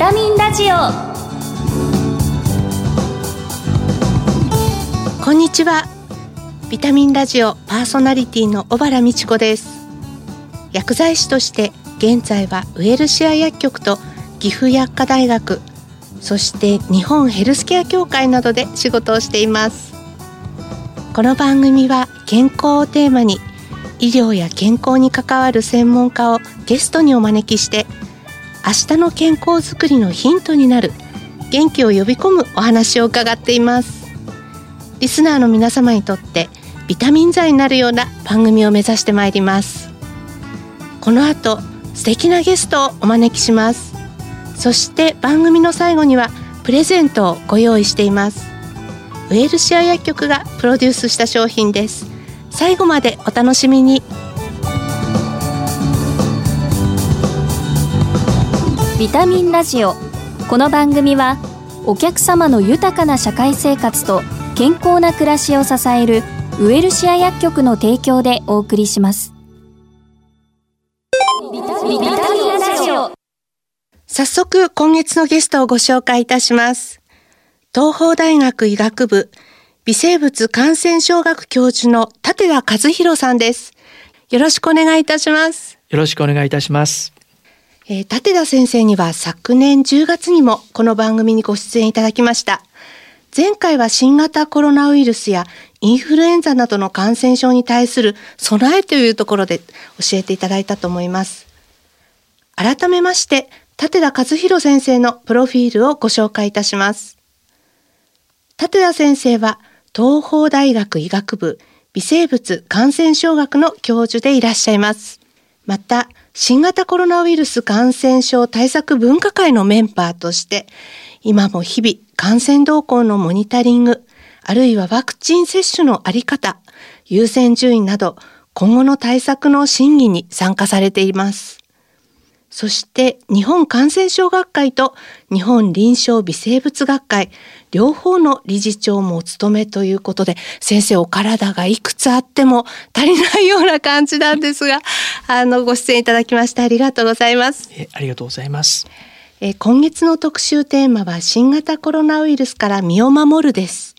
タミンラジオ。こんにちは。ビタミンラジオパーソナリティの小原美智子です。薬剤師として現在はウエルシア薬局と岐阜薬科大学そして日本ヘルスケア協会などで仕事をしています。この番組は健康をテーマに医療や健康に関わる専門家をゲストにお招きして明日の健康づくりのヒントになる。元気を呼び込むお話を伺っています。リスナーの皆様にとってビタミン剤になるような番組を目指してまいります。この後素敵なゲストをお招きします。そして番組の最後にはプレゼントをご用意しています。ウェルシア薬局がプロデュースした商品です。最後までお楽しみに。ビタミンラジオ。この番組はお客様の豊かな社会生活と健康な暮らしを支えるウエルシア薬局の提供でお送りします。ビタミンラジオ。早速今月のゲストをご紹介いたします。東邦大学医学部微生物感染症学教授の立田和弘さんです。よろしくお願いいたします。よろしくお願いいたします。えー、立田先生には昨年10月にもこの番組にご出演いただきました。前回は新型コロナウイルスやインフルエンザなどの感染症に対する備えというところで教えていただいたと思います。改めまして、立田和弘先生のプロフィールをご紹介いたします。立田先生は東邦大学医学部微生物感染症学の教授でいらっしゃいます。また、新型コロナウイルス感染症対策分科会のメンバーとして、今も日々感染動向のモニタリング、あるいはワクチン接種のあり方、優先順位など、今後の対策の審議に参加されています。そして、日本感染症学会と日本臨床微生物学会、両方の理事長もお務めということで、先生お体がいくつあっても足りないような感じなんですが、あの、ご出演いただきましてありがとうございます。えありがとうございます。えー今月の特集テーマは新型コロナウイルスから身を守るです。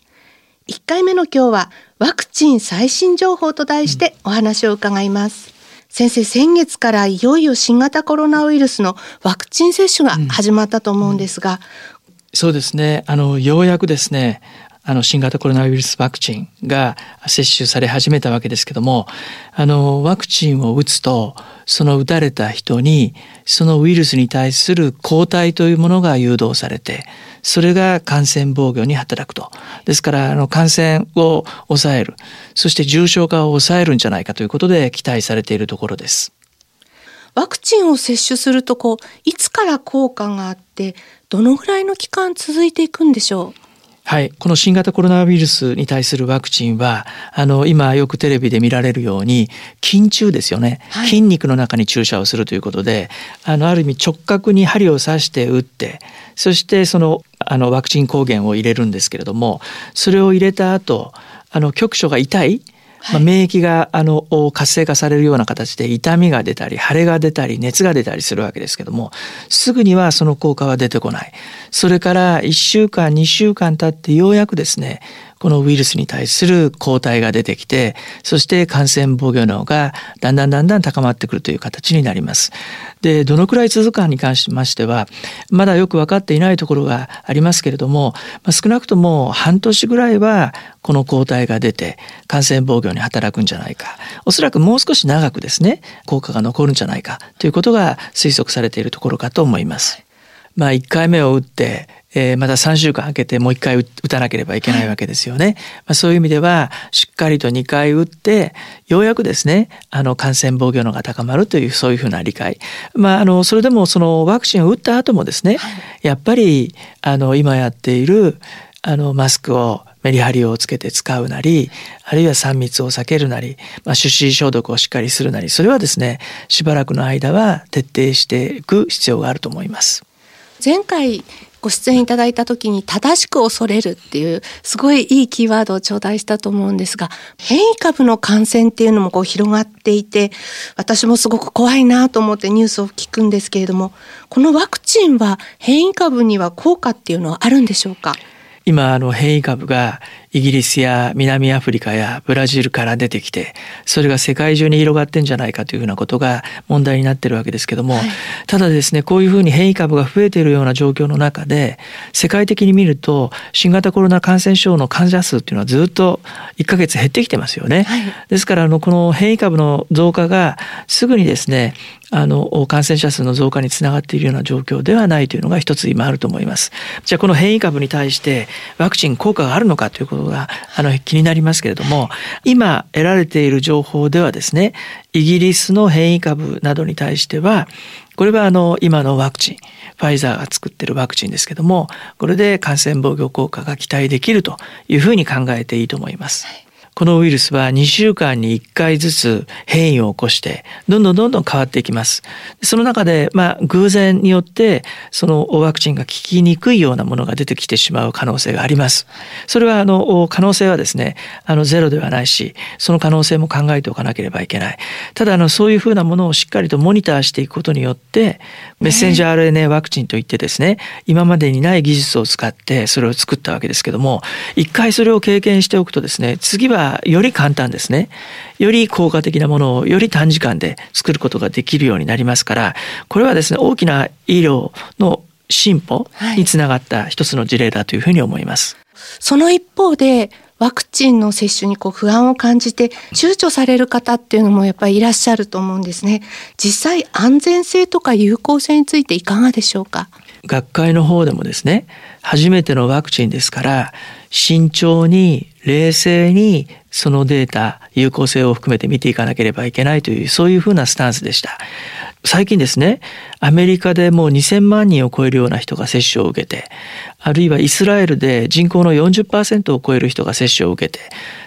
1回目の今日はワクチン最新情報と題してお話を伺います。先生、先月からいよいよ新型コロナウイルスのワクチン接種が始まったと思うんですが、そうですね。あのようやくですね、あの新型コロナウイルスワクチンが接種され始めたわけですけども、あのワクチンを打つと、その打たれた人にそのウイルスに対する抗体というものが誘導されて、それが感染防御に働くと。ですからあの感染を抑える、そして重症化を抑えるんじゃないかということで期待されているところです。ワクチンを接種するとこう、いつから効果があって、どのぐらいの期間続いていくんでしょう？はい、この新型コロナウイルスに対するワクチンはあの今よくテレビで見られるように筋中ですよね、はい。筋肉の中に注射をするということであのある意味直角に針を刺して打ってそしてそのあのワクチン抗原を入れるんですけれどもそれを入れた後あの局所が痛いまあ、免疫があの活性化されるような形で痛みが出たり腫れが出たり熱が出たりするわけですけどもすぐにはその効果は出てこない。それから1週間2週間経ってようやくですねこのウイルスに対する抗体が出てきてそして感染防御能がだんだんだんだん高まってくるという形になります。でどのくらい続くかに関しましてはまだよく分かっていないところがありますけれども、まあ、少なくとも半年ぐらいはこの抗体が出て感染防御に働くんじゃないかおそらくもう少し長くですね効果が残るんじゃないかということが推測されているところかと思います。まあ、1回目を打って、えーまた3週間空けてもう1回打打たなければいけないわけですよね。まあ、そういう意味ではしっかりと2回打ってようやくですねあの感染防御能が高まるというそういうふうな理解、まあ、あのそれでもそのワクチンを打った後もですね、やっぱりあの今やっているあのマスクをメリハリをつけて使うなりあるいは3密を避けるなり、まあ、手指消毒をしっかりするなりそれはですねしばらくの間は徹底していく必要があると思います。前回ご出演いただいた時に正しく恐れるっていうすごいいいキーワードを頂戴したと思うんですが変異株の感染っていうのもこう広がっていて私もすごく怖いなと思ってニュースを聞くんですけれどもこのワクチンは変異株には効果っていうのはあるんでしょうか？今あの変異株がイギリスや南アフリカやブラジルから出てきてそれが世界中に広がってんじゃないかというふうなことが問題になってるわけですけども、はい、ただですねこういうふうに変異株が増えているような状況の中で世界的に見ると新型コロナ感染症の患者数っていうのはずっと1ヶ月減ってきてますよね。はい、ですからあのこの変異株の増加がすぐにですねあの感染者数の増加につながっているような状況ではないというのが一つ今あると思います。じゃあこの変異株に対してワクチン効果があるのかということがあの気になりますけれども今得られている情報ではですねイギリスの変異株などに対してはこれはあの今のワクチンファイザーが作ってるワクチンですけどもこれで感染防御効果が期待できるというふうに考えていいと思います。はいこのウイルスは2週間に1回ずつ変異を起こしてどんどんどんどん変わっていきます。その中でまあ偶然によってそのワクチンが効きにくいようなものが出てきてしまう可能性があります。それはあの可能性はですねあのゼロではないしその可能性も考えておかなければいけない。ただあのそういうふうなものをしっかりとモニターしていくことによってメッセンジャー RNA ワクチンといってですね今までにない技術を使ってそれを作ったわけですけども一回それを経験しておくとですね次はより簡単ですね。より効果的なものをより短時間で作ることができるようになりますから、これはですね、大きな医療の進歩につながった一つの事例だというふうに思います。はい、その一方で、ワクチンの接種にこう不安を感じて躊躇される方っていうのもやっぱりいらっしゃると思うんですね。実際安全性とか有効性についていかがでしょうか？学会の方でもですね、初めてのワクチンですから、慎重に冷静にそのデータ有効性を含めて見ていかなければいけないというそういうふうなスタンスでした。最近ですねアメリカでもう2000万人を超えるような人が接種を受けてあるいはイスラエルで人口の40%を超える人が接種を受けて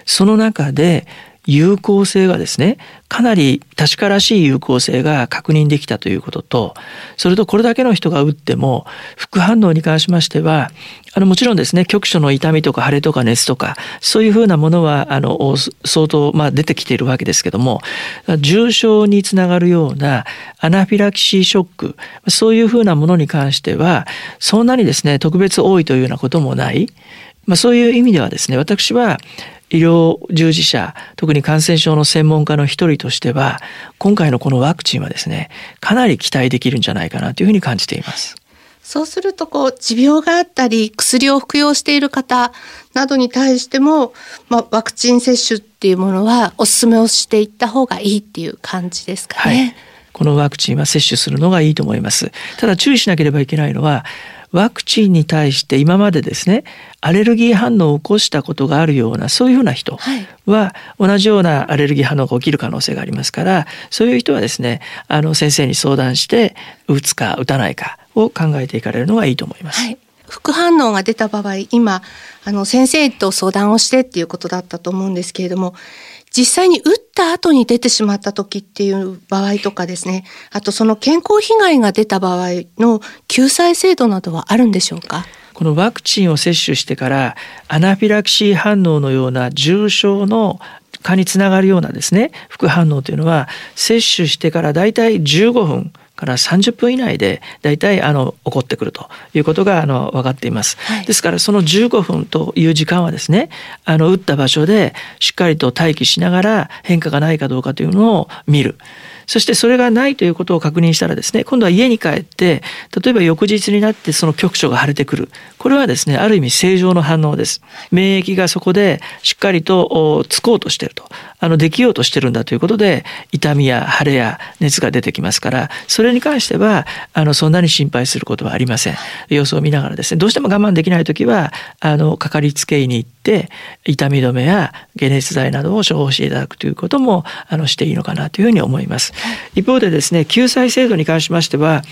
その中で有効性がですねかなり確からしい有効性が確認できたということとそれとこれだけの人が打っても副反応に関しましてはあのもちろんですね局所の痛みとか腫れとか熱とかそういうふうなものはあの相当まあ出てきているわけですけども重症につながるようなアナフィラキシーショックそういうふうなものに関してはそんなにですね特別多いというようなこともない。まあ、そういう意味ではですね私は医療従事者特に感染症の専門家の一人としては今回のこのワクチンはですねかなり期待できるんじゃないかなというふうに感じています。そうするとこう持病があったり薬を服用している方などに対しても、まあ、ワクチン接種っていうものはお勧めをしていった方がいいっていう感じですかね。はい、このワクチンは接種するのがいいと思います。ただ注意しなければいけないのはワクチンに対して今までですねアレルギー反応を起こしたことがあるようなそういうふうな人は同じようなアレルギー反応が起きる可能性がありますからそういう人はですねあの先生に相談して打つか打たないかを考えていかれるのがいいと思います。はい副反応が出た場合今あの先生と相談をしてっていうことだったと思うんですけれども実際に打った後に出てしまった時っていう場合とかですね、あとその健康被害が出た場合の救済制度などはあるんでしょうか？このワクチンを接種してからアナフィラキシー反応のような重症の蚊につながるようなですね副反応というのは接種してからだいたい15分。から30分以内で大体あの起こってくるということがあの分かっています、はい、ですからその15分という時間はですねあの打った場所でしっかりと待機しながら変化がないかどうかというのを見るそしてそれがないということを確認したらですね今度は家に帰って例えば翌日になってその局所が腫れてくる。これはですねある意味正常の反応です。免疫がそこでしっかりとつこうとしてると。あのできようとしてるんだということで痛みや腫れや熱が出てきますからそれに関してはあのそんなに心配することはありません。様子を見ながらですねどうしても我慢できない時はあのかかりつけ医に行って痛み止めや解熱剤などを処方していただくということもあのしていいのかなというふうに思います一方でですね救済制度に関しましては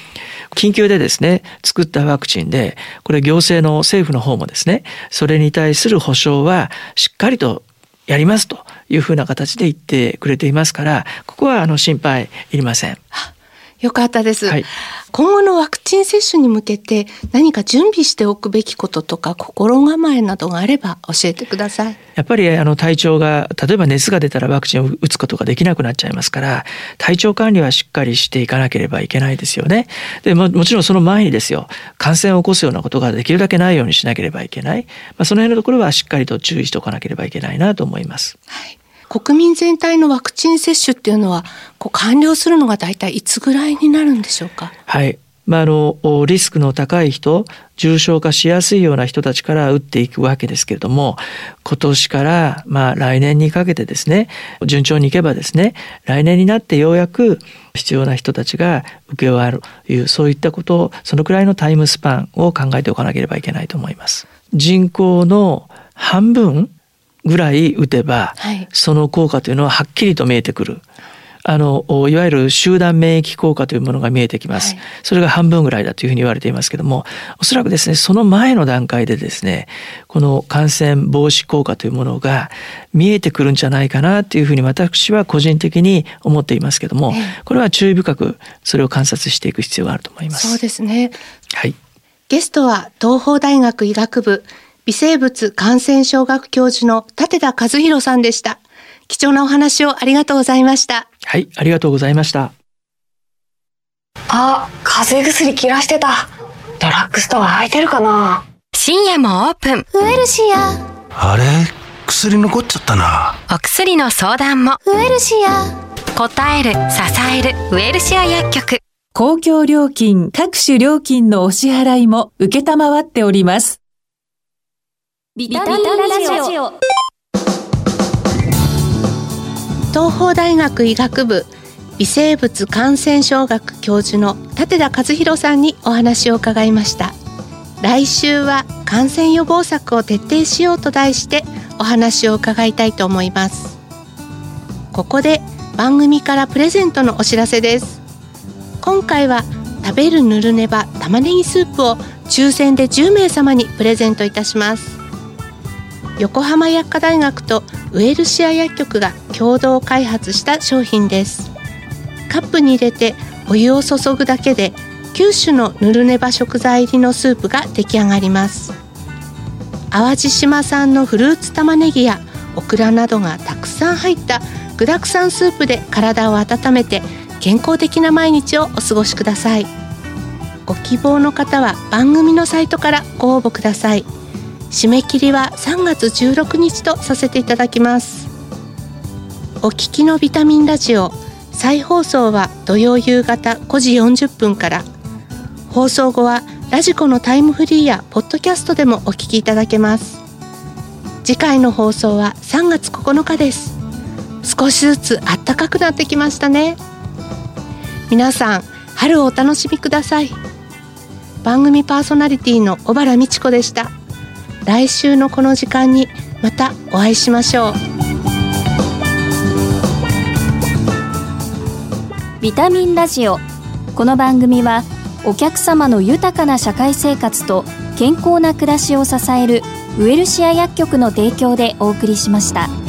緊急でですね作ったワクチンでこれ行政の政府の方もですねそれに対する保証はしっかりとやりますというふうな形で言ってくれていますからここはあの心配いりません。よかったです、はい、今後のワクチン接種に向けて何か準備しておくべきこととか心構えなどがあれば教えてください。やっぱりあの体調が例えば熱が出たらワクチンを打つことができなくなっちゃいますから体調管理はしっかりしていかなければいけないですよね。でももちろんその前にですよ感染を起こすようなことができるだけないようにしなければいけない、まあ、その辺のところはしっかりと注意しておかなければいけないなと思います。はい国民全体のワクチン接種っていうのはこう完了するのが大体いつぐらいになるんでしょうか？はい。まあ、あのリスクの高い人重症化しやすいような人たちから打っていくわけですけれども今年からまあ来年にかけてですね順調にいけばですね来年になってようやく必要な人たちが受け終わるというそういったことをそのくらいのタイムスパンを考えておかなければいけないと思います。人口の半分ぐらい打てば、はい、その効果というのははっきりと見えてくる。あのいわゆる集団免疫効果というものが見えてきます、はい、それが半分ぐらいだというふうに言われていますけどもおそらくですねその前の段階でですねこの感染防止効果というものが見えてくるんじゃないかなというふうに私は個人的に思っていますけども、これは注意深くそれを観察していく必要があると思います。そうですね。はい。ゲストは東邦大学医学部微生物感染症学教授の立田和弘さんでした。貴重なお話をありがとうございました。はい、ありがとうございました。あ、風邪薬切らしてた。ドラッグストア空いてるかな深夜もオープン。ウエルシア。あれ？薬残っちゃったな。お薬の相談も。ウエルシア。答える、支える、ウエルシア薬局。公共料金、各種料金のお支払いも受けたまわっております。ビタミンラジオ。東邦大学医学部微生物感染症学教授の立田和弘さんにお話を伺いました。来週は感染予防策を徹底しようと題してお話を伺いたいと思います。ここで番組からプレゼントのお知らせです。今回は食べるぬるねば玉ねぎスープを抽選で10名様にプレゼントいたします。横浜薬科大学とウエルシア薬局が共同開発した商品です。カップに入れてお湯を注ぐだけで9種のぬるねば食材入りのスープが出来上がります。淡路島産のフルーツ玉ねぎやオクラなどがたくさん入った具沢山スープで体を温めて健康的な毎日をお過ごしください。ご希望の方は番組のサイトからご応募ください。締め切りは3月16日とさせていただきます。お聞きのビタミンラジオ再放送は土曜夕方5時40分から。放送後はラジコのタイムフリーやポッドキャストでもお聞きいただけます。次回の放送は3月9日です。少しずつ暖かくなってきましたね。皆さん春をお楽しみください。番組パーソナリティの小原美智子でした。来週のこの時間にまたお会いしましょうビタミンラジオこの番組はお客様の豊かな社会生活と健康な暮らしを支えるウエルシア薬局の提供でお送りしました。